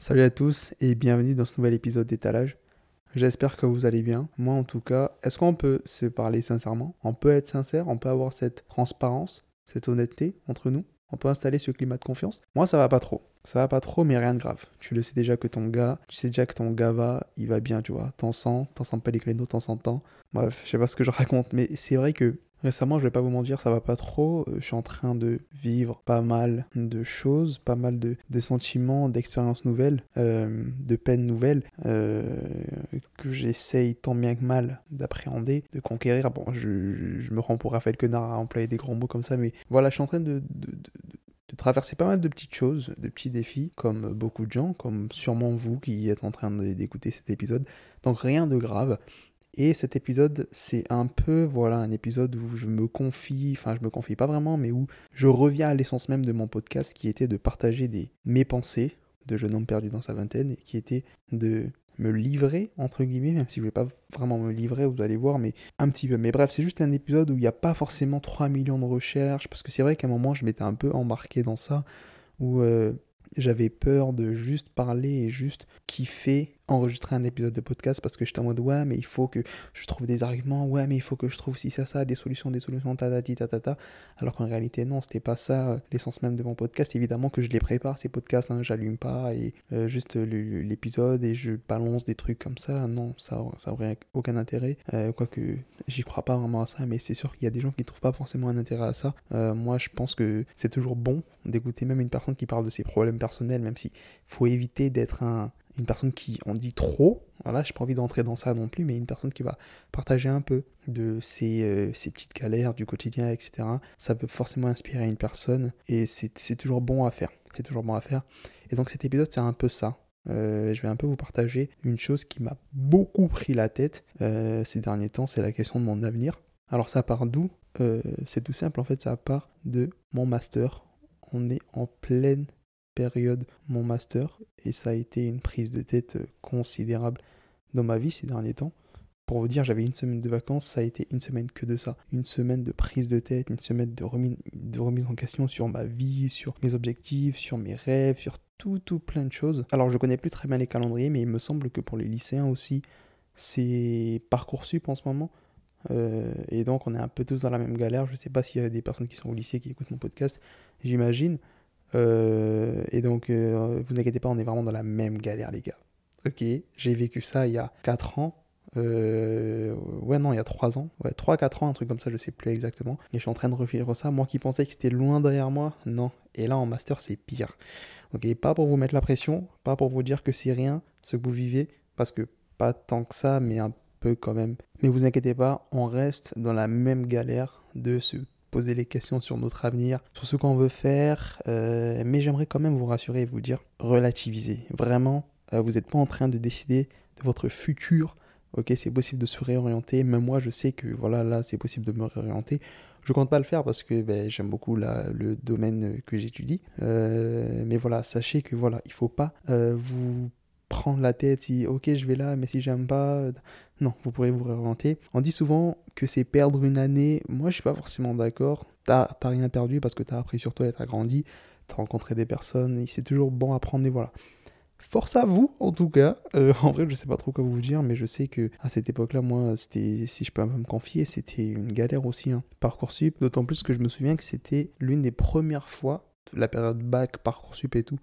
Salut à tous et bienvenue dans ce nouvel épisode d'étalage. J'espère que vous allez bien. Moi en tout cas, est-ce qu'on peut se parler sincèrement? On peut être sincère, on peut avoir cette transparence, cette honnêteté entre nous? On peut installer ce climat de confiance? Moi ça va pas trop. Ça va pas trop mais rien de grave. Tu le sais déjà que ton gars, tu sais déjà que ton gars va, il va bien, tu vois. T'en sens, t'en sens pas les créneaux, t'en sens temps. Bref, je sais pas ce que je raconte mais c'est vrai que Récemment, je vais pas vous mentir, ça va pas trop. Euh, je suis en train de vivre pas mal de choses, pas mal de, sentiments, d'expériences nouvelles, euh, de peines nouvelles euh, que j'essaye tant bien que mal d'appréhender, de conquérir. Bon, je, me rends pour Raphaël Quenard à employer des grands mots comme ça, mais voilà, je suis en train de, de traverser pas mal de petites choses, de petits défis, comme beaucoup de gens, comme sûrement vous qui êtes en train d'écouter cet épisode. Donc rien de grave. Et cet épisode, c'est un peu, voilà, un épisode où je me confie, enfin je me confie pas vraiment, mais où je reviens à l'essence même de mon podcast qui était de partager des, mes pensées de jeune homme perdu dans sa vingtaine, et qui était de me livrer, entre guillemets, même si je ne vais pas vraiment me livrer, vous allez voir, mais un petit peu. Mais bref, c'est juste un épisode où il n'y a pas forcément 3 millions de recherches, parce que c'est vrai qu'à un moment, je m'étais un peu embarqué dans ça, où euh, j'avais peur de juste parler et juste kiffer enregistrer un épisode de podcast parce que j'étais en mode ouais mais il faut que je trouve des arguments ouais mais il faut que je trouve si ça ça des solutions des solutions ta ta ta ta alors qu'en réalité non c'était pas ça euh, l'essence même de mon podcast. Évidemment que je les prépare ces podcasts hein, j'allume pas et euh, juste l'épisode et je balance des trucs comme ça. Non ça ça aurait aucun intérêt euh, quoique j'y crois pas vraiment à ça mais c'est sûr qu'il y a des gens qui trouvent pas forcément un intérêt à ça. Moi je pense que c'est toujours bon d'écouter même une personne qui parle de ses problèmes personnels même si faut éviter d'être un une personne qui en dit trop, voilà, j'ai pas envie d'entrer dans ça non plus, mais une personne qui va partager un peu de ses, euh, petites galères du quotidien, etc. Ça peut forcément inspirer une personne et c'est toujours bon à faire. C'est toujours bon à faire. Et donc cet épisode, c'est un peu ça. Euh, je vais un peu vous partager une chose qui m'a beaucoup pris la tête euh, ces derniers temps, c'est la question de mon avenir. Alors ça part d'où? C'est tout simple, en fait, ça part de mon master. On est en pleine période mon master et ça a été une prise de tête euh, considérable dans ma vie ces derniers temps. Pour vous dire, j'avais une semaine de vacances, ça a été une semaine que de ça. Une semaine de prise de tête, une semaine de remise, en question sur ma vie, sur mes objectifs, sur mes rêves, sur tout, tout plein de choses. Alors, je connais plus très bien les calendriers, mais il me semble que pour les lycéens aussi, c'est Parcoursup en ce moment. Euh, et donc, on est un peu tous dans la même galère. Je sais pas s'il y a des personnes qui sont au lycée qui écoutent mon podcast, j'imagine. Euh, et donc, euh, vous inquiétez pas, on est vraiment dans la même galère, les gars. Ok, j'ai vécu ça il y a 4 ans. Euh, ouais, non, il y a 3 ans. Ouais, 3-4 ans, un truc comme ça, je sais plus exactement. Et je suis en train de revivre ça. Moi qui pensais que c'était loin derrière moi, non. Et là, en master, c'est pire. Ok, pas pour vous mettre la pression, pas pour vous dire que c'est rien ce que vous vivez, parce que pas tant que ça, mais un peu quand même. Mais vous inquiétez pas, on reste dans la même galère de ce poser les questions sur notre avenir, sur ce qu'on veut faire. Euh, mais j'aimerais quand même vous rassurer et vous dire, relativisez. Vraiment, euh, vous n'êtes pas en train de décider de votre futur. Ok, c'est possible de se réorienter. Même moi, je sais que voilà, là, c'est possible de me réorienter. Je compte pas le faire parce que ben, j'aime beaucoup le domaine que j'étudie. Euh, mais voilà, sachez que voilà, il faut pas vous prendre la tête si ok je vais là mais si j'aime pas non vous pourrez vous réorienter on dit souvent que c'est perdre une année moi je suis pas forcément d'accord t'as rien perdu parce que t'as appris sur toi et t'as grandi t'as rencontré des personnes c'est toujours bon à prendre et voilà Force à vous, en tout cas. Euh, en vrai, je sais pas trop quoi vous dire, mais je sais que à cette époque-là, moi, c'était, si je peux me confier, c'était une galère aussi. Hein. Parcoursup, d'autant plus que je me souviens que c'était l'une des premières fois, la période bac, Parcoursup et tout,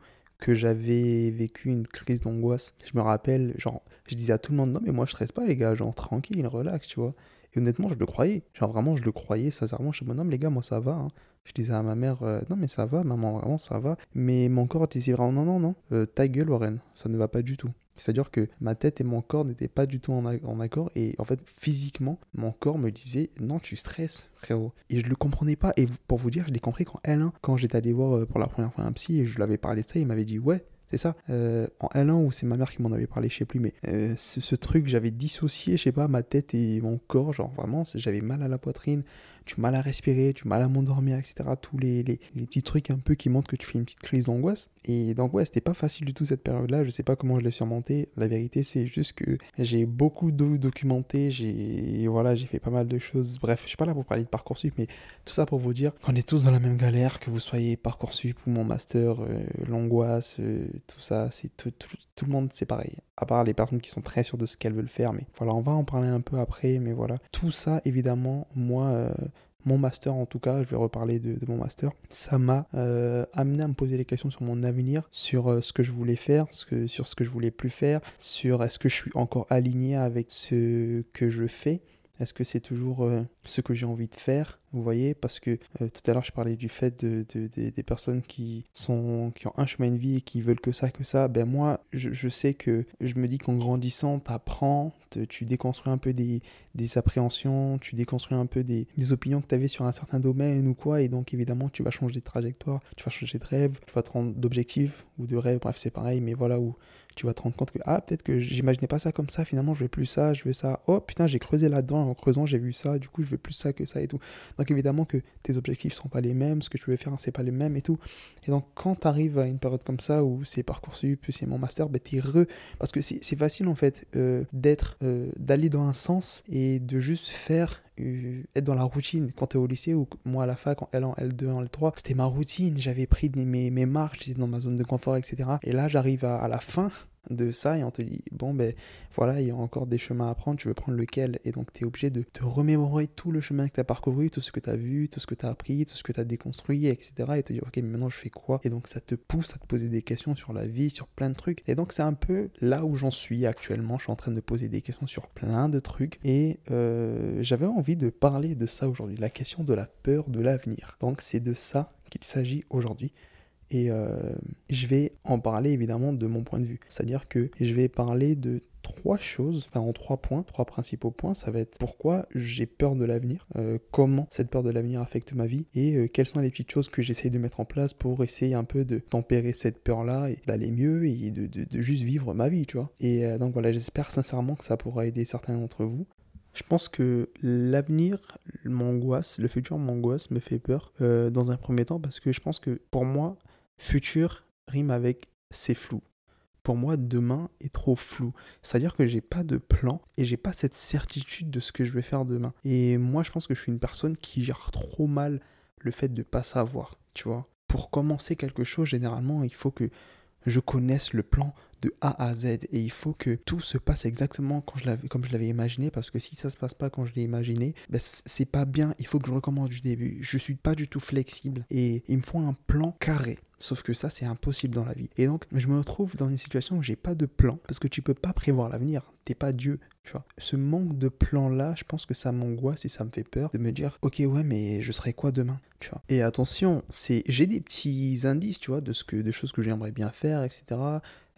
j'avais vécu une crise d'angoisse. Je me rappelle, genre, je disais à tout le monde, non mais moi je stresse pas les gars, genre tranquille, relax, tu vois. Et honnêtement, je le croyais. Genre vraiment, je le croyais, sincèrement. Je me non mais les gars, moi ça va. Hein. Je disais à ma mère, euh, non mais ça va, maman, vraiment ça va. Mais mon corps disait vraiment, non, non, non, euh, ta gueule, Warren, ça ne va pas du tout. C'est-à-dire que ma tête et mon corps n'étaient pas du tout en, accord. Et en fait, physiquement, mon corps me disait Non, tu stresses, frérot. Et je le comprenais pas. Et pour vous dire, je l'ai compris quand L1, quand j'étais allé voir euh, pour la première fois un psy et je lui avais parlé de ça, il m'avait dit Ouais, c'est ça. Euh, en L1 ou c'est ma mère qui m'en avait parlé, je sais plus, mais euh, ce, truc, j'avais dissocié, je sais pas, ma tête et mon corps, genre vraiment, j'avais mal à la poitrine, du mal à respirer, du mal à m'endormir, etc. Tous les, les, petits trucs un peu qui montrent que tu fais une petite crise d'angoisse. Et donc, ouais, c'était pas facile du tout cette période-là. Je sais pas comment je l'ai surmonté. La vérité, c'est juste que j'ai beaucoup documenté. J'ai voilà, fait pas mal de choses. Bref, je suis pas là pour parler de Parcoursup, mais tout ça pour vous dire qu'on est tous dans la même galère, que vous soyez Parcoursup ou mon master, euh, l'angoisse, euh, tout ça, c'est tout, tout, le monde, c'est pareil. À part les personnes qui sont très sûres de ce qu'elles veulent faire, mais voilà, on va en parler un peu après, mais voilà. Tout ça, évidemment, moi, euh, mon master en tout cas, je vais reparler de, mon master, ça m'a euh, amené à me poser des questions sur mon avenir, sur euh, ce que je voulais faire, sur ce que je voulais plus faire, sur est-ce que je suis encore aligné avec ce que je fais, est-ce que c'est toujours ce que j'ai envie de faire vous voyez, parce que euh, tout à l'heure je parlais du fait de, des personnes qui, sont, qui ont un chemin de vie et qui veulent que ça, que ça. Ben moi, je, sais que je me dis qu'en grandissant, tu apprends, tu déconstruis un peu des, des appréhensions, tu déconstruis un peu des, des opinions que tu avais sur un certain domaine ou quoi, et donc évidemment tu vas changer de trajectoire, tu vas changer de rêve, tu vas te rendre d'objectifs ou de rêve, bref c'est pareil, mais voilà où tu vas te rendre compte que ah peut-être que j'imaginais pas ça comme ça, finalement je veux plus ça, je veux ça, oh putain j'ai creusé là-dedans, en creusant j'ai vu ça, du coup je veux plus ça que ça et tout. Donc évidemment que tes objectifs sont pas les mêmes, ce que tu veux faire c'est pas les mêmes et tout. Et donc quand tu arrives à une période comme ça où c'est Parcoursup, c'est mon master, ben t'es heureux. Parce que c'est facile en fait euh, d'être, euh, d'aller dans un sens et de juste faire être dans la routine quand tu es au lycée ou moi à la fac en L1, L2, en L3 c'était ma routine. J'avais pris mes, mes marches j'étais dans ma zone de confort etc et là j'arrive à, la fin de ça et on te dit bon ben voilà il y a encore des chemins à prendre tu veux prendre lequel? Et donc tu es obligé de te remémorer tout le chemin que tu as parcouru tout ce que tu as vu tout ce que tu as appris tout ce que tu as déconstruit etc et te dire ok mais maintenant je fais quoi? Et donc ça te pousse à te poser des questions sur la vie sur plein de trucs. Et donc c'est un peu là où j'en suis actuellement. Je suis en train de poser des questions sur plein de trucs. Et euh, j'avais envie de parler de ça aujourd'hui la question de la peur de l'avenir. Donc c'est de ça qu'il s'agit aujourd'hui et euh, je vais en parler évidemment de mon point de vue. C'est-à-dire que je vais parler de trois choses, enfin en trois points, trois principaux points. Ça va être pourquoi j'ai peur de l'avenir, euh, comment cette peur de l'avenir affecte ma vie et euh, quelles sont les petites choses que j'essaie de mettre en place pour essayer un peu de tempérer cette peur-là et d'aller mieux et de, de, juste vivre ma vie, tu vois. Et donc voilà, j'espère sincèrement que ça pourra aider certains d'entre vous. Je pense que l'avenir m'angoisse, le futur m'angoisse, me fait peur dans un premier temps parce que je pense que pour moi, Futur rime avec c'est flou. Pour moi, demain est trop flou. C'est-à-dire que j'ai pas de plan et j'ai pas cette certitude de ce que je vais faire demain. Et moi, je pense que je suis une personne qui gère trop mal le fait de pas savoir, tu vois. Pour commencer quelque chose, généralement, il faut que je connaisse le plan de A à Z et il faut que tout se passe exactement comme je l'avais imaginé parce que si ça se passe pas quand je l'ai imaginé, ben c'est pas bien, il faut que je recommence du début. Je suis pas du tout flexible et il me faut un plan carré. Sauf que ça, c'est impossible dans la vie. Et donc, je me retrouve dans une situation où j'ai pas de plan parce que tu peux pas prévoir l'avenir. T'es pas Dieu. Ce manque de plan-là, je pense que ça m'angoisse et ça me fait peur de me dire, ok, ouais, mais je serai quoi demain, tu. Et attention, c'est, j'ai des petits indices, tu vois, de ce que, de choses que j'aimerais bien faire, etc.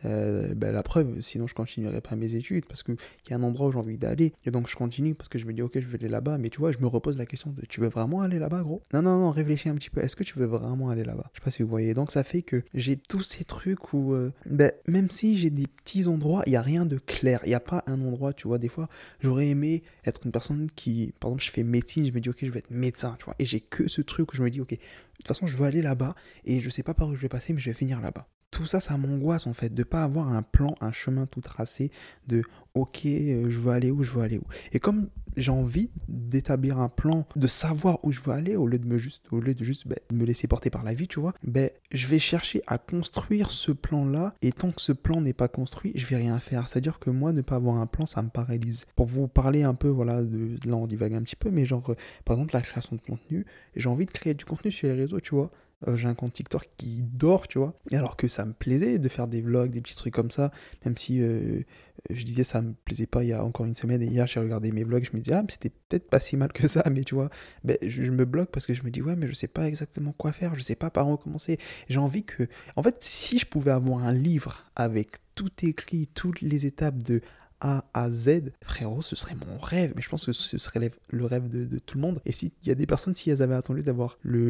Euh, ben, la preuve, sinon je continuerai pas mes études parce qu'il y a un endroit où j'ai envie d'aller et donc je continue parce que je me dis ok je vais aller là-bas. Mais tu vois je me repose la question de tu veux vraiment aller là-bas gros? Non non non réfléchis un petit peu. Est-ce que tu veux vraiment aller là-bas? Je sais pas si vous voyez. Donc ça fait que j'ai tous ces trucs où euh, ben, même si j'ai des petits endroits il y a rien de clair. Il y a pas un endroit tu vois des fois j'aurais aimé être une personne qui par exemple je fais médecine je me dis ok je vais être médecin tu vois. Et j'ai que ce truc où je me dis ok de toute façon je veux aller là-bas et je sais pas par où je vais passer mais je vais finir là-bas tout ça, ça m'angoisse en fait, de pas avoir un plan, un chemin tout tracé, de ok, euh, je veux aller où, je veux aller où. Et comme j'ai envie d'établir un plan, de savoir où je veux aller, au lieu de me juste, au lieu de juste ben, me laisser porter par la vie, tu vois, ben, je vais chercher à construire ce plan-là, et tant que ce plan n'est pas construit, je vais rien faire. C'est-à-dire que moi, ne pas avoir un plan, ça me paralyse. Pour vous parler un peu, voilà, de, là on divague un petit peu, mais genre, euh, par exemple, la création de contenu, j'ai envie de créer du contenu sur les réseaux, tu vois. Euh, j'ai un compte TikTok qui dort, tu vois. Et alors que ça me plaisait de faire des vlogs, des petits trucs comme ça, même si euh, je disais ça me plaisait pas il y a encore une semaine et hier j'ai regardé mes vlogs, je me disais ah mais c'était peut-être pas si mal que ça, mais tu vois, ben, je, me bloque parce que je me dis ouais mais je sais pas exactement quoi faire, je sais pas par où commencer. J'ai envie que, en fait, si je pouvais avoir un livre avec tout écrit, toutes les étapes de a à Z, frérot, ce serait mon rêve. Mais je pense que ce serait le rêve de, tout le monde. Et s'il y a des personnes, si elles avaient attendu d'avoir le,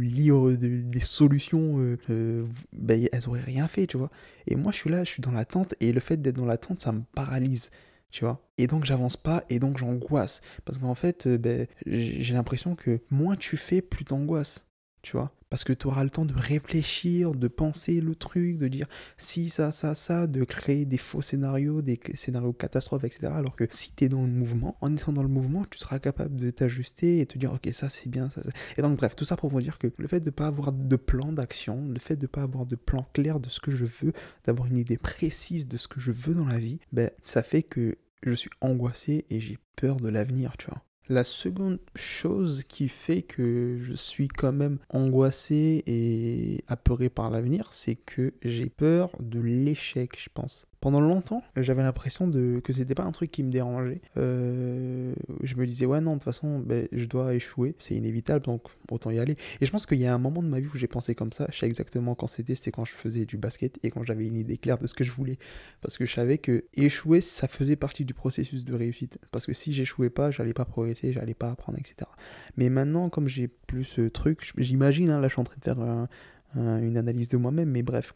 livre des solutions, euh, euh, ben, elles auraient rien fait, tu vois. Et moi, je suis là, je suis dans l'attente. Et le fait d'être dans l'attente, ça me paralyse. tu vois. Et donc j'avance pas et donc j'angoisse. Parce qu'en fait, euh, ben, j'ai l'impression que moins tu fais, plus t'angoisses, tu vois. Parce que tu auras le temps de réfléchir, de penser le truc, de dire si, ça, ça, ça, de créer des faux scénarios, des scénarios catastrophes, etc. Alors que si tu es dans le mouvement, en étant dans le mouvement, tu seras capable de t'ajuster et te dire ok, ça c'est bien, ça c'est... Et donc bref, tout ça pour vous dire que le fait de ne pas avoir de plan d'action, le fait de ne pas avoir de plan clair de ce que je veux, d'avoir une idée précise de ce que je veux dans la vie, ben, ça fait que je suis angoissé et j'ai peur de l'avenir, tu vois. La seconde chose qui fait que je suis quand même angoissé et apeuré par l'avenir, c'est que j'ai peur de l'échec, je pense. Pendant longtemps, j'avais l'impression de que c'était pas un truc qui me dérangeait. Euh, je me disais ouais non de toute façon ben, je dois échouer, c'est inévitable donc autant y aller. Et je pense qu'il y a un moment de ma vie où j'ai pensé comme ça. Je sais exactement quand c'était, c'était quand je faisais du basket et quand j'avais une idée claire de ce que je voulais, parce que je savais que échouer ça faisait partie du processus de réussite. Parce que si j'échouais pas, j'allais pas progresser, j'allais pas apprendre, etc. Mais maintenant comme j'ai plus ce truc, j'imagine hein, là je suis en train de faire une analyse de moi-même, mais bref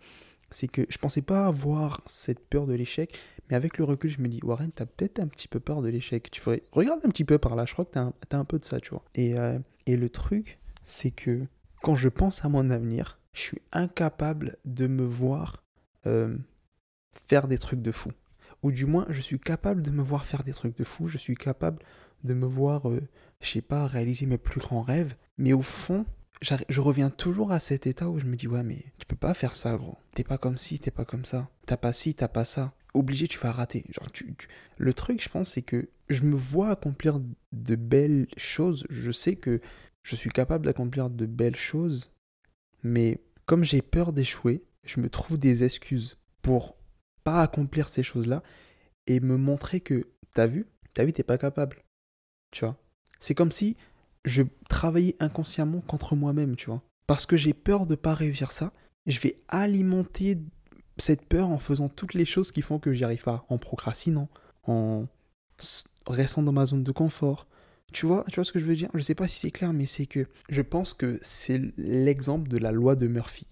c'est que je pensais pas avoir cette peur de l'échec, mais avec le recul, je me dis, Warren, t'as peut-être un petit peu peur de l'échec. Tu ferais, regarde un petit peu par là, je crois que t'as un, peu de ça, tu vois. Et, euh, et le truc, c'est que quand je pense à mon avenir, je suis incapable de me voir euh, faire des trucs de fou. Ou du moins, je suis capable de me voir faire des trucs de fou, je suis capable de me voir, euh, je sais pas, réaliser mes plus grands rêves, mais au fond, je reviens toujours à cet état où je me dis ouais mais tu peux pas faire ça gros. T'es pas comme ci, t'es pas comme ça. T'as pas ci, t'as pas ça. Obligé, tu vas rater. Genre, tu, Le truc, je pense, c'est que je me vois accomplir de belles choses. Je sais que je suis capable d'accomplir de belles choses, mais comme j'ai peur d'échouer, je me trouve des excuses pour pas accomplir ces choses-là et me montrer que t'as vu, t'as vu, t'es pas capable. Tu vois? C'est comme si je travaillais inconsciemment contre moi-même, tu vois. Parce que j'ai peur de pas réussir ça, je vais alimenter cette peur en faisant toutes les choses qui font que j'y arrive pas, en procrastinant, en restant dans ma zone de confort. Tu vois, tu vois ce que je veux dire? Je sais pas si c'est clair, mais c'est que je pense que c'est l'exemple de la loi de Murphy.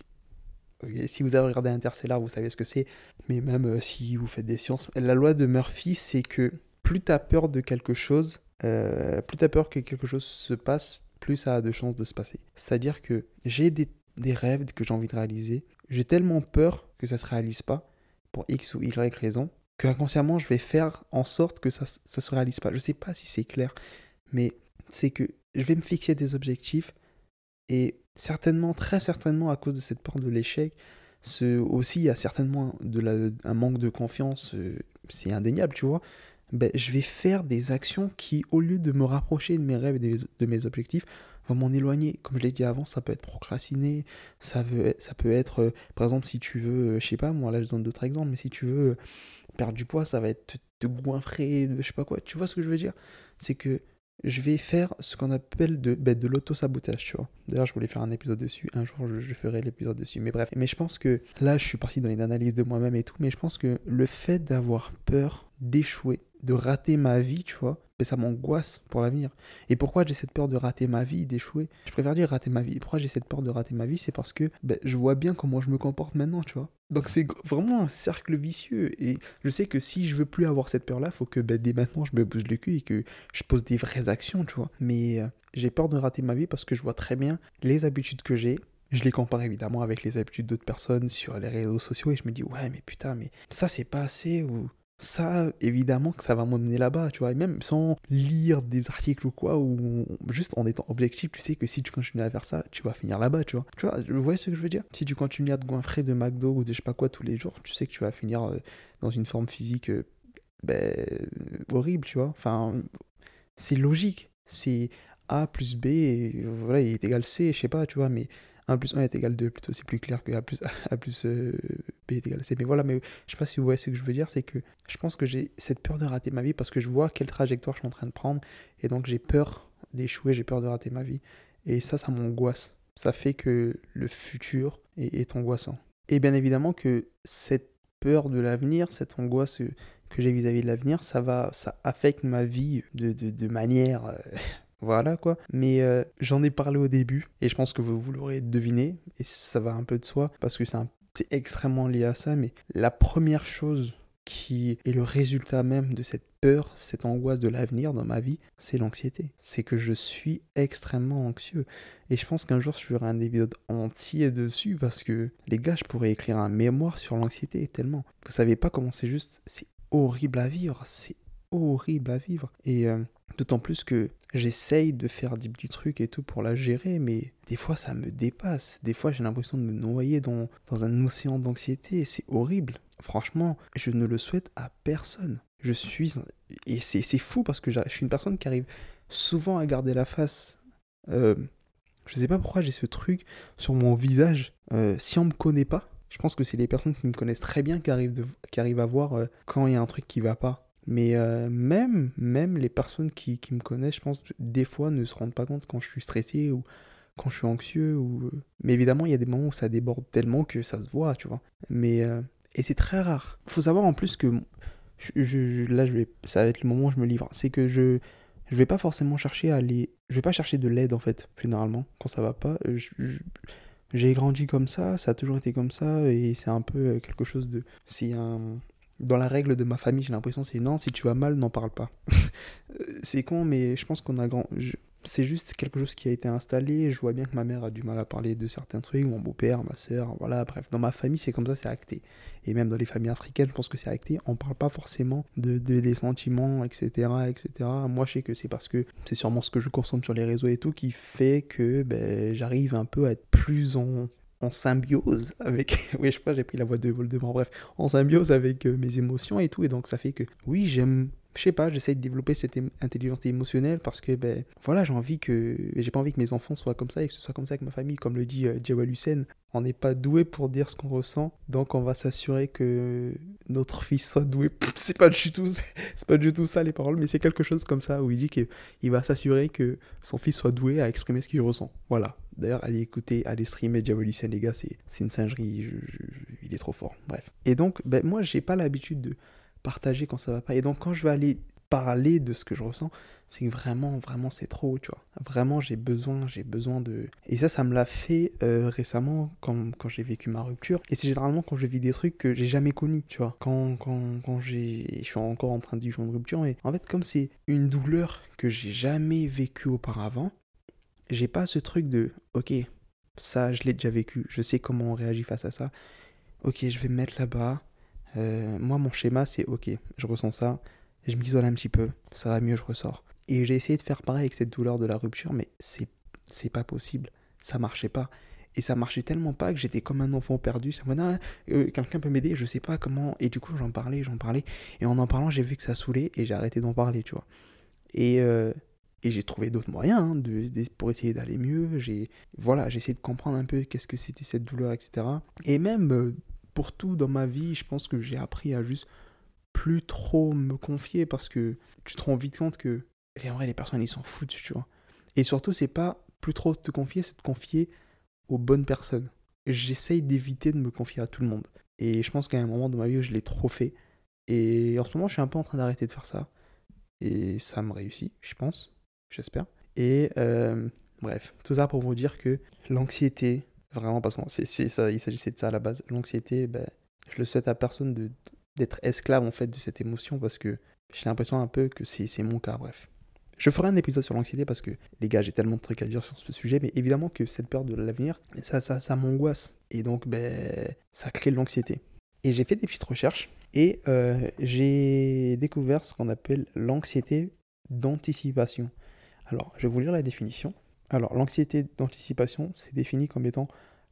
si vous avez regardé Interstellar, vous savez ce que c'est. Mais même euh, si vous faites des sciences, la loi de Murphy, c'est que plus tu as peur de quelque chose, euh, plus tu as peur que quelque chose se passe, plus ça a de chances de se passer. C'est-à-dire que j'ai des, rêves que j'ai envie de réaliser, j'ai tellement peur que ça se réalise pas, pour X ou Y raison, que inconsciemment je vais faire en sorte que ça ne se réalise pas. Je sais pas si c'est clair, mais c'est que je vais me fixer des objectifs et certainement, très certainement à cause de cette peur de l'échec, aussi il y a certainement un manque de confiance, euh, c'est indéniable, tu vois ben, je vais faire des actions qui, au lieu de me rapprocher de mes rêves et de mes objectifs, vont m'en éloigner. Comme je l'ai dit avant, ça peut être procrastiner, ça, veut, ça peut être, euh, par exemple, si tu veux, euh, je sais pas, moi là je donne d'autres exemples, mais si tu veux euh, perdre du poids, ça va être te, te goinfrer, je sais pas quoi. Tu vois ce que je veux dire? C'est que je vais faire ce qu'on appelle de, ben, de l'auto-sabotage, tu vois. D'ailleurs, je voulais faire un épisode dessus. Un jour, je, je ferai l'épisode dessus. Mais bref. Mais je pense que là, je suis parti dans une analyse de moi-même et tout. Mais je pense que le fait d'avoir peur d'échouer, de rater ma vie, tu vois, mais ça m'angoisse pour l'avenir. Et pourquoi j'ai cette peur de rater ma vie, d'échouer? Je préfère dire rater ma vie. pourquoi j'ai cette peur de rater ma vie C'est parce que ben, je vois bien comment je me comporte maintenant, tu vois. Donc c'est vraiment un cercle vicieux. Et je sais que si je veux plus avoir cette peur-là, faut que ben, dès maintenant je me bouge le cul et que je pose des vraies actions, tu vois. Mais euh, j'ai peur de rater ma vie parce que je vois très bien les habitudes que j'ai, je les compare évidemment avec les habitudes d'autres personnes sur les réseaux sociaux et je me dis ouais mais putain mais ça c'est pas assez ou ça, évidemment que ça va m'emmener là-bas, tu vois, et même sans lire des articles ou quoi, ou juste en étant objectif, tu sais que si tu continues à faire ça, tu vas finir là-bas, tu vois. Tu vois, vous voyez ce que je veux dire? Si tu continues à te goinfrer de McDo ou de je sais pas quoi tous les jours, tu sais que tu vas finir euh, dans une forme physique, euh, ben, horrible, tu vois. Enfin, c'est logique. C'est A plus B, voilà, il est égal C, je sais pas, tu vois, mais 1 plus 1 est égal 2, plutôt c'est plus clair que A plus, A, plus euh, Mais voilà, mais je sais pas si vous voyez ce que je veux dire, c'est que je pense que j'ai cette peur de rater ma vie parce que je vois quelle trajectoire je suis en train de prendre, et donc j'ai peur d'échouer, j'ai peur de rater ma vie. Et ça, ça m'angoisse. Ça fait que le futur est, angoissant. Et bien évidemment que cette peur de l'avenir, cette angoisse que j'ai vis-à-vis de l'avenir, ça va, ça affecte ma vie de, manière euh, voilà quoi. Mais euh, j'en ai parlé au début et je pense que vous, vous l'aurez deviné et ça va un peu de soi parce que c'est extrêmement lié à ça. Mais la première chose qui est le résultat même de cette peur, cette angoisse de l'avenir dans ma vie, c'est l'anxiété. C'est que je suis extrêmement anxieux. Et je pense qu'un jour, je ferai un épisode entier dessus parce que, les gars, je pourrais écrire un mémoire sur l'anxiété tellement. Vous savez pas comment c'est juste, c'est horrible à vivre. C'est horrible à vivre. Et euh, d'autant plus que j'essaye de faire des petits trucs et tout pour la gérer, mais des fois ça me dépasse. Des fois j'ai l'impression de me noyer dans, dans un océan d'anxiété. C'est horrible. Franchement, je ne le souhaite à personne. Je suis... Et c'est fou parce que je suis une personne qui arrive souvent à garder la face. Euh, je sais pas pourquoi j'ai ce truc sur mon visage. Euh, si on me connaît pas, je pense que c'est les personnes qui me connaissent très bien qui arrivent, qui arrivent à voir euh, quand il y a un truc qui va pas. Mais euh, même, même les personnes qui, qui, me connaissent, je pense, des fois ne se rendent pas compte quand je suis stressé ou quand je suis anxieux. Ou... Euh, mais évidemment, il y a des moments où ça déborde tellement que ça se voit, tu vois. Mais, euh, et c'est très rare. Il faut savoir en plus que, là, je vais, ça va être le moment où je me livre. C'est que je je vais pas forcément chercher à aller... Je vais pas chercher de l'aide, en fait, généralement, quand ça va pas. J'ai grandi comme ça, ça a toujours été comme ça, et c'est un peu quelque chose de... C'est un dans la règle de ma famille, j'ai l'impression c'est non, si tu vas mal, n'en parle pas. c'est con, mais je pense qu'on a grand. C'est juste quelque chose qui a été installé. Je vois bien que ma mère a du mal à parler de certains trucs, mon beau-père, ma soeur, voilà, bref. Dans ma famille, c'est comme ça, c'est acté. Et même dans les familles africaines, je pense que c'est acté. On parle pas forcément de, des sentiments, etc., etc. Moi, je sais que c'est parce que c'est sûrement ce que je consomme sur les réseaux et tout qui fait que ben, j'arrive un peu à être plus en, en symbiose avec. oui, je sais pas, j'ai pris la voix de Voldemort, bref, en symbiose avec euh, mes émotions et tout. Et donc, ça fait que, oui, j'aime. Je sais pas, j'essaie de développer cette intelligence émotionnelle parce que, ben, voilà, j'ai envie que. J'ai pas envie que mes enfants soient comme ça et que ce soit comme ça avec ma famille. Comme le dit euh, Jawal on n'est pas doué pour dire ce qu'on ressent, donc on va s'assurer que notre fils soit doué. C'est pas du tout, c'est pas du tout ça les paroles, mais c'est quelque chose comme ça où il dit qu'il va s'assurer que son fils soit doué à exprimer ce qu'il ressent. Voilà. D'ailleurs, allez écouter, allez streamer Diavolution, les gars, c'est une singerie, il est trop fort. Bref. Et donc, ben, moi, j'ai pas l'habitude de partager quand ça va pas. Et donc, quand je vais aller parler de ce que je ressens, c'est que vraiment, vraiment, c'est trop, tu vois. Vraiment, j'ai besoin, j'ai besoin de... Et ça, ça me l'a fait euh, récemment quand, quand j'ai vécu ma rupture. Et c'est généralement quand je vis des trucs que j'ai jamais connus, tu vois. Quand, quand, quand j'ai... Je suis encore en train de vivre une rupture. Et en fait, comme c'est une douleur que j'ai jamais vécue auparavant, j'ai pas ce truc de, ok, ça, je l'ai déjà vécu, je sais comment on réagit face à ça. Ok, je vais me mettre là-bas. Euh, moi, mon schéma, c'est ok, je ressens ça, je m'isole un petit peu, ça va mieux, je ressors. Et j'ai essayé de faire pareil avec cette douleur de la rupture, mais c'est, c'est pas possible. Ça marchait pas. Et ça marchait tellement pas que j'étais comme un enfant perdu. Ça me euh, quelqu'un peut m'aider, je sais pas comment. Et du coup, j'en parlais, j'en parlais. Et en en parlant, j'ai vu que ça saoulait et j'ai arrêté d'en parler, tu vois. Et, euh, et j'ai trouvé d'autres moyens hein, pour essayer d'aller mieux. J'ai voilà, essayé de comprendre un peu qu'est-ce que c'était cette douleur, etc. Et même euh, pour tout dans ma vie, je pense que j'ai appris à juste plus trop me confier parce que tu te rends vite compte que en vrai les personnes ils s'en foutent, tu vois. Et surtout c'est pas plus trop te confier, c'est te confier aux bonnes personnes. J'essaye d'éviter de me confier à tout le monde. Et je pense qu'à un moment de ma vie je l'ai trop fait. Et en ce moment je suis un peu en train d'arrêter de faire ça. Et ça me réussit, je pense j'espère. Et euh, bref, tout ça pour vous dire que l'anxiété, vraiment, parce que c'est ça, il s'agissait de ça à la base. L'anxiété, ben, je le souhaite à personne d'être esclave en fait de cette émotion parce que j'ai l'impression un peu que c'est mon cas, bref. Je ferai un épisode sur l'anxiété parce que, les gars, j'ai tellement de trucs à dire sur ce sujet, mais évidemment que cette peur de l'avenir, ça, ça, ça m'angoisse. Et donc, ben, ça crée de l'anxiété. Et j'ai fait des petites recherches et euh, j'ai découvert ce qu'on appelle l'anxiété d'anticipation. Alors, je vais vous lire la définition. Alors, l'anxiété d'anticipation, c'est défini comme étant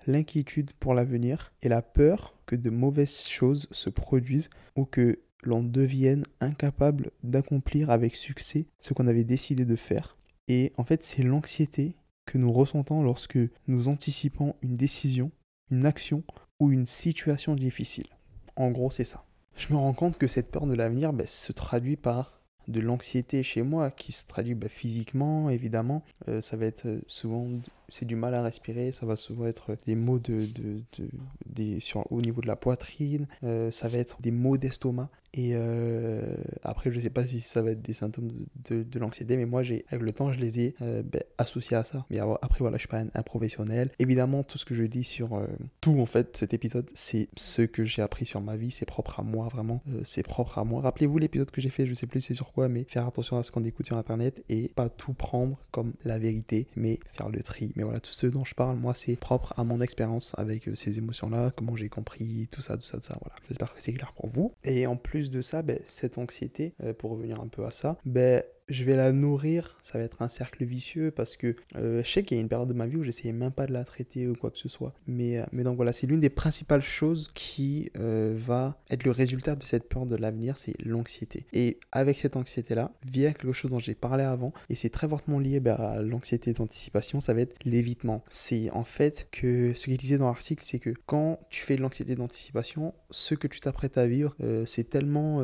l'inquiétude pour l'avenir et la peur que de mauvaises choses se produisent ou que l'on devienne incapable d'accomplir avec succès ce qu'on avait décidé de faire. Et en fait, c'est l'anxiété que nous ressentons lorsque nous anticipons une décision, une action ou une situation difficile. En gros, c'est ça. Je me rends compte que cette peur de l'avenir ben, se traduit par de l'anxiété chez moi qui se traduit bah, physiquement, évidemment. Euh, ça va être euh, souvent c'est du mal à respirer, ça va souvent être des maux de, de, de des, sur, au niveau de la poitrine, euh, ça va être des maux d'estomac. Et euh, après, je sais pas si ça va être des symptômes de, de, l'anxiété, mais moi, avec le temps, je les ai euh, ben, associés à ça. Mais après, voilà, je suis pas un, professionnel. Évidemment, tout ce que je dis sur tout, en fait, cet épisode, c'est ce que j'ai appris sur ma vie. C'est propre à moi, vraiment. c'est propre à moi. Rappelez-vous l'épisode que j'ai fait, je sais plus c'est sur quoi, mais faire attention à ce qu'on écoute sur Internet et pas tout prendre comme la vérité, mais faire le tri. Mais voilà, tout ce dont je parle, moi, c'est propre à mon expérience avec ces émotions-là, comment j'ai compris, tout ça, tout ça, tout ça. Voilà. J'espère que c'est clair pour vous. Et en plus, de ça, ben, cette anxiété, euh, pour revenir un peu à ça, ben, je vais la nourrir, ça va être un cercle vicieux parce que euh, je sais qu'il y a une période de ma vie où j'essayais même pas de la traiter ou quoi que ce soit. Mais, euh, donc voilà, c'est l'une des principales choses qui euh, va être le résultat de cette peur de l'avenir, c'est l'anxiété. Et avec cette anxiété-là, vient quelque chose dont j'ai parlé avant, et c'est très fortement lié bah, à l'anxiété d'anticipation, ça va être l'évitement. C'est en fait que ce qu'il disait dans l'article, c'est que quand tu fais de l'anxiété d'anticipation, ce que tu t'apprêtes à vivre, c'est tellement...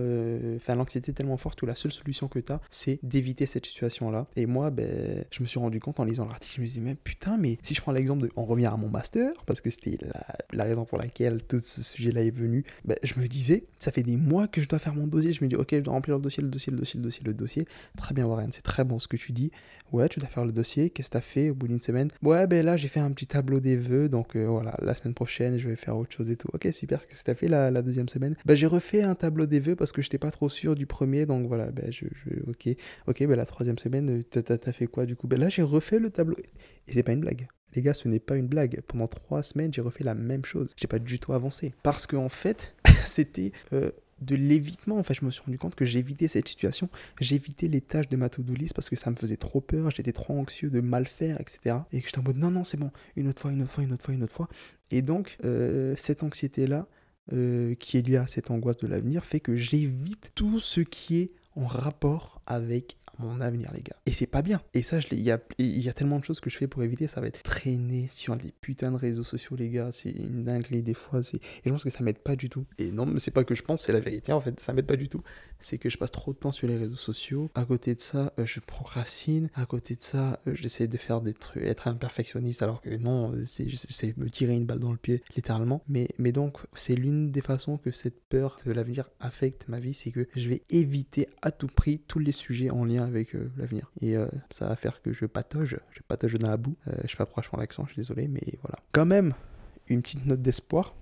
Enfin, l'anxiété est tellement forte que la seule solution que tu as, c'est d'éviter cette situation-là. Et moi, ben, je me suis rendu compte en lisant l'article, je me suis dit, mais putain, mais si je prends l'exemple de, on revient à mon master, parce que c'était la, raison pour laquelle tout ce sujet-là est venu, ben, je me disais, ça fait des mois que je dois faire mon dossier, je me dis, ok, je dois remplir le dossier, le dossier, le dossier, le dossier, le dossier. Très bien, Warren, c'est très bon ce que tu dis. Ouais, tu dois faire le dossier, qu'est-ce que t'as fait au bout d'une semaine? Ouais, ben là, j'ai fait un petit tableau des vœux, donc euh, voilà, la semaine prochaine, je vais faire autre chose et tout. Ok, super, qu'est-ce que t'as fait la, deuxième semaine? Ben, j'ai refait un tableau des vœux parce que j'étais pas trop sûr du premier, donc voilà, ben, je, je ok, ok, ben la troisième semaine, euh, t'as fait quoi du coup? Ben là, j'ai refait le tableau. Et c'est pas une blague. Les gars, ce n'est pas une blague. Pendant trois semaines, j'ai refait la même chose. J'ai pas du tout avancé. Parce qu'en en fait, c'était euh, de l'évitement. En fait, je me suis rendu compte que j'évitais cette situation. J'évitais les tâches de ma to-do list parce que ça me faisait trop peur. J'étais trop anxieux de mal faire, etc. Et que j'étais en mode non, non, c'est bon. Une autre fois, une autre fois, une autre fois, une autre fois. Et donc, euh, cette anxiété-là, qui est liée à cette angoisse de l'avenir, fait que j'évite tout ce qui est en rapport avec mon avenir, les gars. Et c'est pas bien. Et ça, il y a, y a tellement de choses que je fais pour éviter. Ça va être traîner sur les putains de réseaux sociaux, les gars. C'est une dinguerie des fois. Et je pense que ça m'aide pas du tout. Et non, mais c'est pas que je pense, c'est la vérité en fait. Ça m'aide pas du tout. C'est que je passe trop de temps sur les réseaux sociaux. À côté de ça, euh, je procrastine. À côté de ça, euh, j'essaie de faire des trucs, être un perfectionniste alors que non, euh, c'est me tirer une balle dans le pied, littéralement. Mais, mais donc, c'est l'une des façons que cette peur de l'avenir affecte ma vie. C'est que je vais éviter à tout prix tous les sujets en lien avec euh, l'avenir. Et euh, ça va faire que je patauge, je patauge dans la boue. Euh, je sais pas pourquoi je l'accent, je suis désolé, mais voilà. Quand même, une petite note d'espoir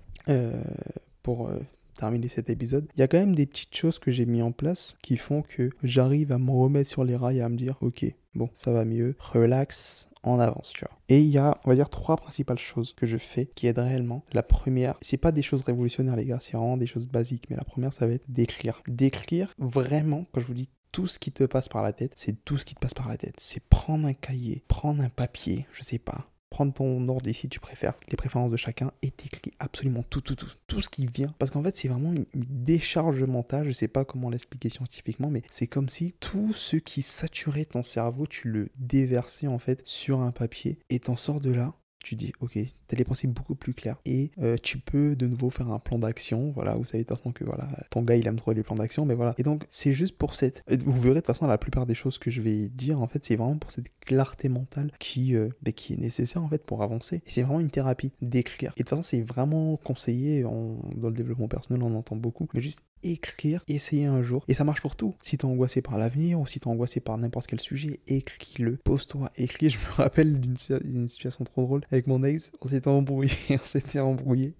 pour terminer cet épisode. Il y a quand même des petites choses que j'ai mis en place qui font que j'arrive à me remettre sur les rails et à me dire, ok, bon, ça va mieux, relax, en avance, tu vois. Et il y a, on va dire, trois principales choses que je fais qui aident réellement. La première, c'est pas des choses révolutionnaires, les gars, c'est vraiment des choses basiques. Mais la première, ça va être d'écrire. D'écrire vraiment, quand je vous dis tout ce qui te passe par la tête, c'est tout ce qui te passe par la tête. C'est prendre un cahier, prendre un papier, je sais pas, prendre ton ordre si tu préfères, les préférences de chacun, et t'écris absolument tout, tout, tout, tout ce qui vient. Parce qu'en fait, c'est vraiment une décharge mentale, je sais pas comment l'expliquer scientifiquement, mais c'est comme si tout ce qui saturait ton cerveau, tu le déversais en fait sur un papier, et t'en sors de là tu dis, ok, tu as les pensées beaucoup plus claires. Et euh, tu peux de nouveau faire un plan d'action. Voilà, vous savez de toute façon que voilà, ton gars, il aime trop les plans d'action, mais voilà. Et donc, c'est juste pour cette. Vous verrez de toute façon, la plupart des choses que je vais dire, en fait, c'est vraiment pour cette clarté mentale qui, euh, bah, qui est nécessaire, en fait, pour avancer. Et c'est vraiment une thérapie d'écrire. Et de toute façon, c'est vraiment conseillé dans le développement personnel, on entend beaucoup. Mais juste écrire, essayer un jour. Et ça marche pour tout. Si t'es angoissé par l'avenir ou si t'es angoissé par n'importe quel sujet, écris-le. Pose-toi, écris. Je me rappelle d'une situation trop drôle avec mon ex. On embrouillé, on s'était embrouillé.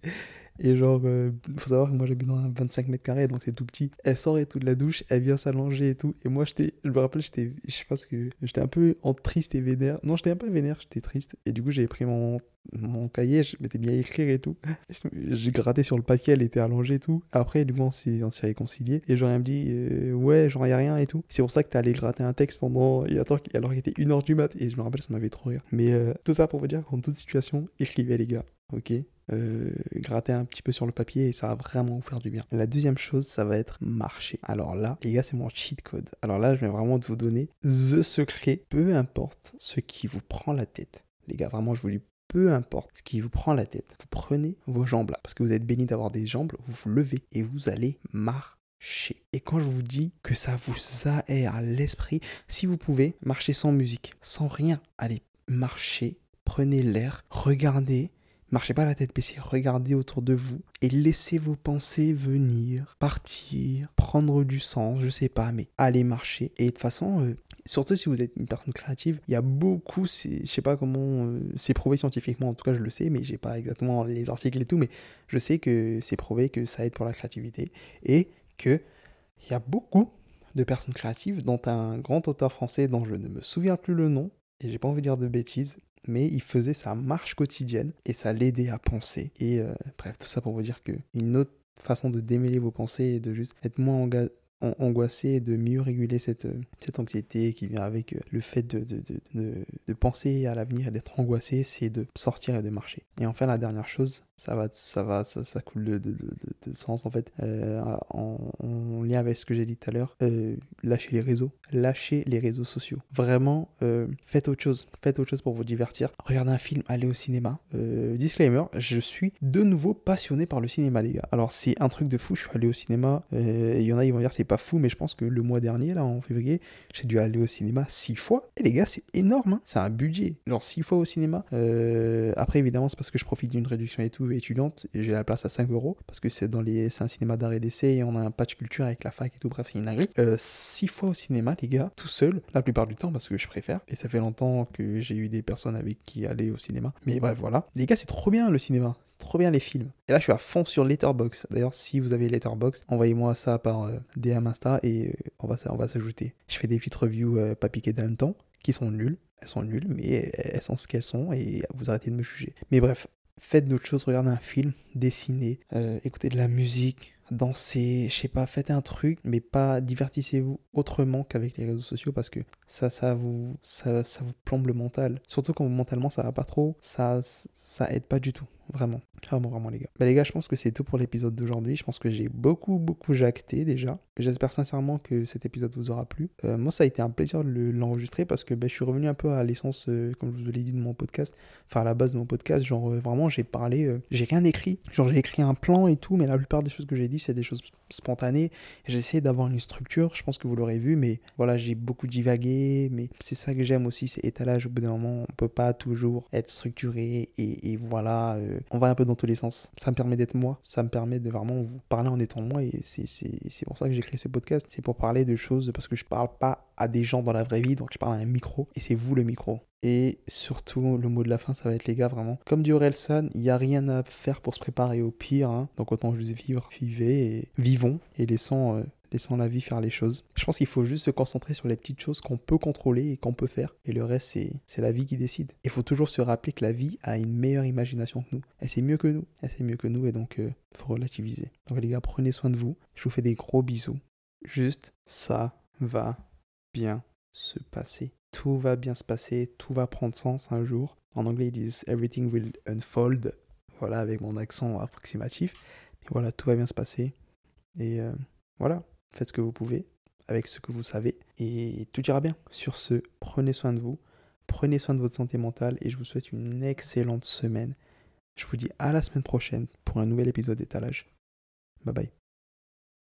Et genre, euh, faut savoir que moi j'habite dans un 25 mètres carrés, donc c'est tout petit. Elle sort et tout de la douche, elle vient s'allonger et tout. Et moi, j'étais, je me rappelle, j'étais, je sais pas ce que, j'étais un peu en triste et vénère. Non, j'étais un peu vénère, j'étais triste. Et du coup, j'ai pris mon, mon cahier, je m'étais bien à écrire et tout. J'ai gratté sur le papier, elle était allongée et tout. Après, du coup, on s'est, réconcilié. Et genre, elle me dit, euh, ouais, genre, y a rien et tout. C'est pour ça que t'es allé gratter un texte pendant, et alors qu'il était 1h du mat. Et je me rappelle, ça m'avait trop rire. Mais euh, tout ça pour vous dire qu'en toute situation, écrivez les gars, ok? Euh, gratter un petit peu sur le papier et ça va vraiment vous faire du bien. La deuxième chose, ça va être marcher. Alors là, les gars, c'est mon cheat code. Alors là, je vais vraiment vous donner the secret, peu importe ce qui vous prend la tête. Les gars, vraiment, je vous dis peu importe ce qui vous prend la tête, vous prenez vos jambes là, parce que vous êtes béni d'avoir des jambes, vous vous levez et vous allez marcher. Et quand je vous dis que ça vous aère l'esprit, si vous pouvez, marcher sans musique, sans rien, allez marcher prenez l'air, regardez, marchez pas la tête baissée, regardez autour de vous et laissez vos pensées venir, partir, prendre du sens, je sais pas, mais allez marcher. Et de toute façon, euh, surtout si vous êtes une personne créative, il y a beaucoup, je sais pas comment euh, c'est prouvé scientifiquement, en tout cas je le sais, mais j'ai pas exactement les articles et tout, mais je sais que c'est prouvé que ça aide pour la créativité et que il y a beaucoup de personnes créatives, dont un grand auteur français dont je ne me souviens plus le nom, et j'ai pas envie de dire de bêtises, mais il faisait sa marche quotidienne et ça l'aidait à penser. Et euh, bref, tout ça pour vous dire que une autre façon de démêler vos pensées et de juste être moins angoissé et de mieux réguler cette, cette anxiété qui vient avec euh, le fait de penser à l'avenir et d'être angoissé, c'est de sortir et de marcher. Et enfin, la dernière chose, ça va, ça va, ça, ça coule de, sens en fait. Euh, en, lien avec ce que j'ai dit tout à l'heure, euh, lâchez les réseaux, lâchez les réseaux sociaux. Vraiment, euh, faites autre chose, faites autre chose pour vous divertir. Regardez un film, allez au cinéma. disclaimer, je suis de nouveau passionné par le cinéma, les gars. Alors c'est un truc de fou. Je suis allé au cinéma. Il y en a, ils vont dire c'est pas fou, mais je pense que le mois dernier, là, en février, j'ai dû aller au cinéma six fois. Et les gars, c'est énorme. Hein. C'est un budget, genre six fois au cinéma. après, évidemment, c'est parce que je profite d'une réduction et tout étudiante et j'ai la place à 5 euros parce que c'est dans les c'est un cinéma d'art et d'essai et on a un patch culture avec la fac et tout bref c'est une dinguerie euh, six fois au cinéma les gars tout seul la plupart du temps parce que je préfère et ça fait longtemps que j'ai eu des personnes avec qui aller au cinéma mais bref voilà les gars c'est trop bien le cinéma trop bien les films. Et là, je suis à fond sur Letterbox. D'ailleurs, si vous avez Letterbox, envoyez-moi ça par euh, DM Insta et euh, on va, on va s'ajouter. Je fais des petites reviews pas piquées d'un temps, qui sont nulles. Elles sont nulles, mais elles sont ce qu'elles sont et vous arrêtez de me juger. Mais bref, faites d'autres choses, regardez un film, dessinez, euh, écoutez de la musique, dansez, je sais pas, faites un truc, mais pas divertissez-vous autrement qu'avec les réseaux sociaux parce que ça, ça vous, ça, ça vous plombe le mental. Surtout quand mentalement ça va pas trop, ça, ça aide pas du tout. Vraiment, vraiment, vraiment, les gars. Bah, les gars, je pense que c'est tout pour l'épisode d'aujourd'hui. Je pense que j'ai beaucoup, beaucoup jacté déjà. J'espère sincèrement que cet épisode vous aura plu. Euh, moi, ça a été un plaisir de l'enregistrer parce que bah, je suis revenu un peu à l'essence, euh, comme je vous l'ai dit, de mon podcast. Enfin, à la base de mon podcast. Genre, euh, vraiment, j'ai parlé, j'ai rien écrit. Genre, j'ai écrit un plan et tout, mais la plupart des choses que j'ai dit, c'est des choses spontanées. J'ai essayé d'avoir une structure. Je pense que vous l'aurez vu, mais voilà, j'ai beaucoup divagué. Mais c'est ça que j'aime aussi, c'est étalage. Au bout d'un moment, on peut pas toujours être structuré et, et voilà on va un peu tous les sens. Ça me permet d'être moi, ça me permet de vraiment vous parler en étant moi et c'est pour ça que j'ai créé ce podcast. C'est pour parler de choses parce que je parle pas à des gens dans la vraie vie, donc je parle à un micro et c'est vous le micro. Et surtout, le mot de la fin, ça va être les gars, vraiment. Comme dit il n'y a rien à faire pour se préparer au pire. Hein. Donc autant juste vivre, vivez et vivons et laissons euh, laissant la vie faire les choses. Je pense qu'il faut juste se concentrer sur les petites choses qu'on peut contrôler et qu'on peut faire. Et le reste, c'est la vie qui décide. Il faut toujours se rappeler que la vie a une meilleure imagination que nous. Elle sait mieux que nous. Elle sait mieux que nous et donc il euh, faut relativiser. Donc les gars, prenez soin de vous. Je vous fais des gros bisous. Juste, ça va bien se passer. Tout va bien se passer, tout va prendre sens un jour. En anglais, ils disent Everything will unfold. Voilà, avec mon accent approximatif. Voilà, tout va bien se passer. Et euh, voilà, faites ce que vous pouvez avec ce que vous savez et tout ira bien. Sur ce, prenez soin de vous, prenez soin de votre santé mentale et je vous souhaite une excellente semaine. Je vous dis à la semaine prochaine pour un nouvel épisode d'étalage. Bye bye.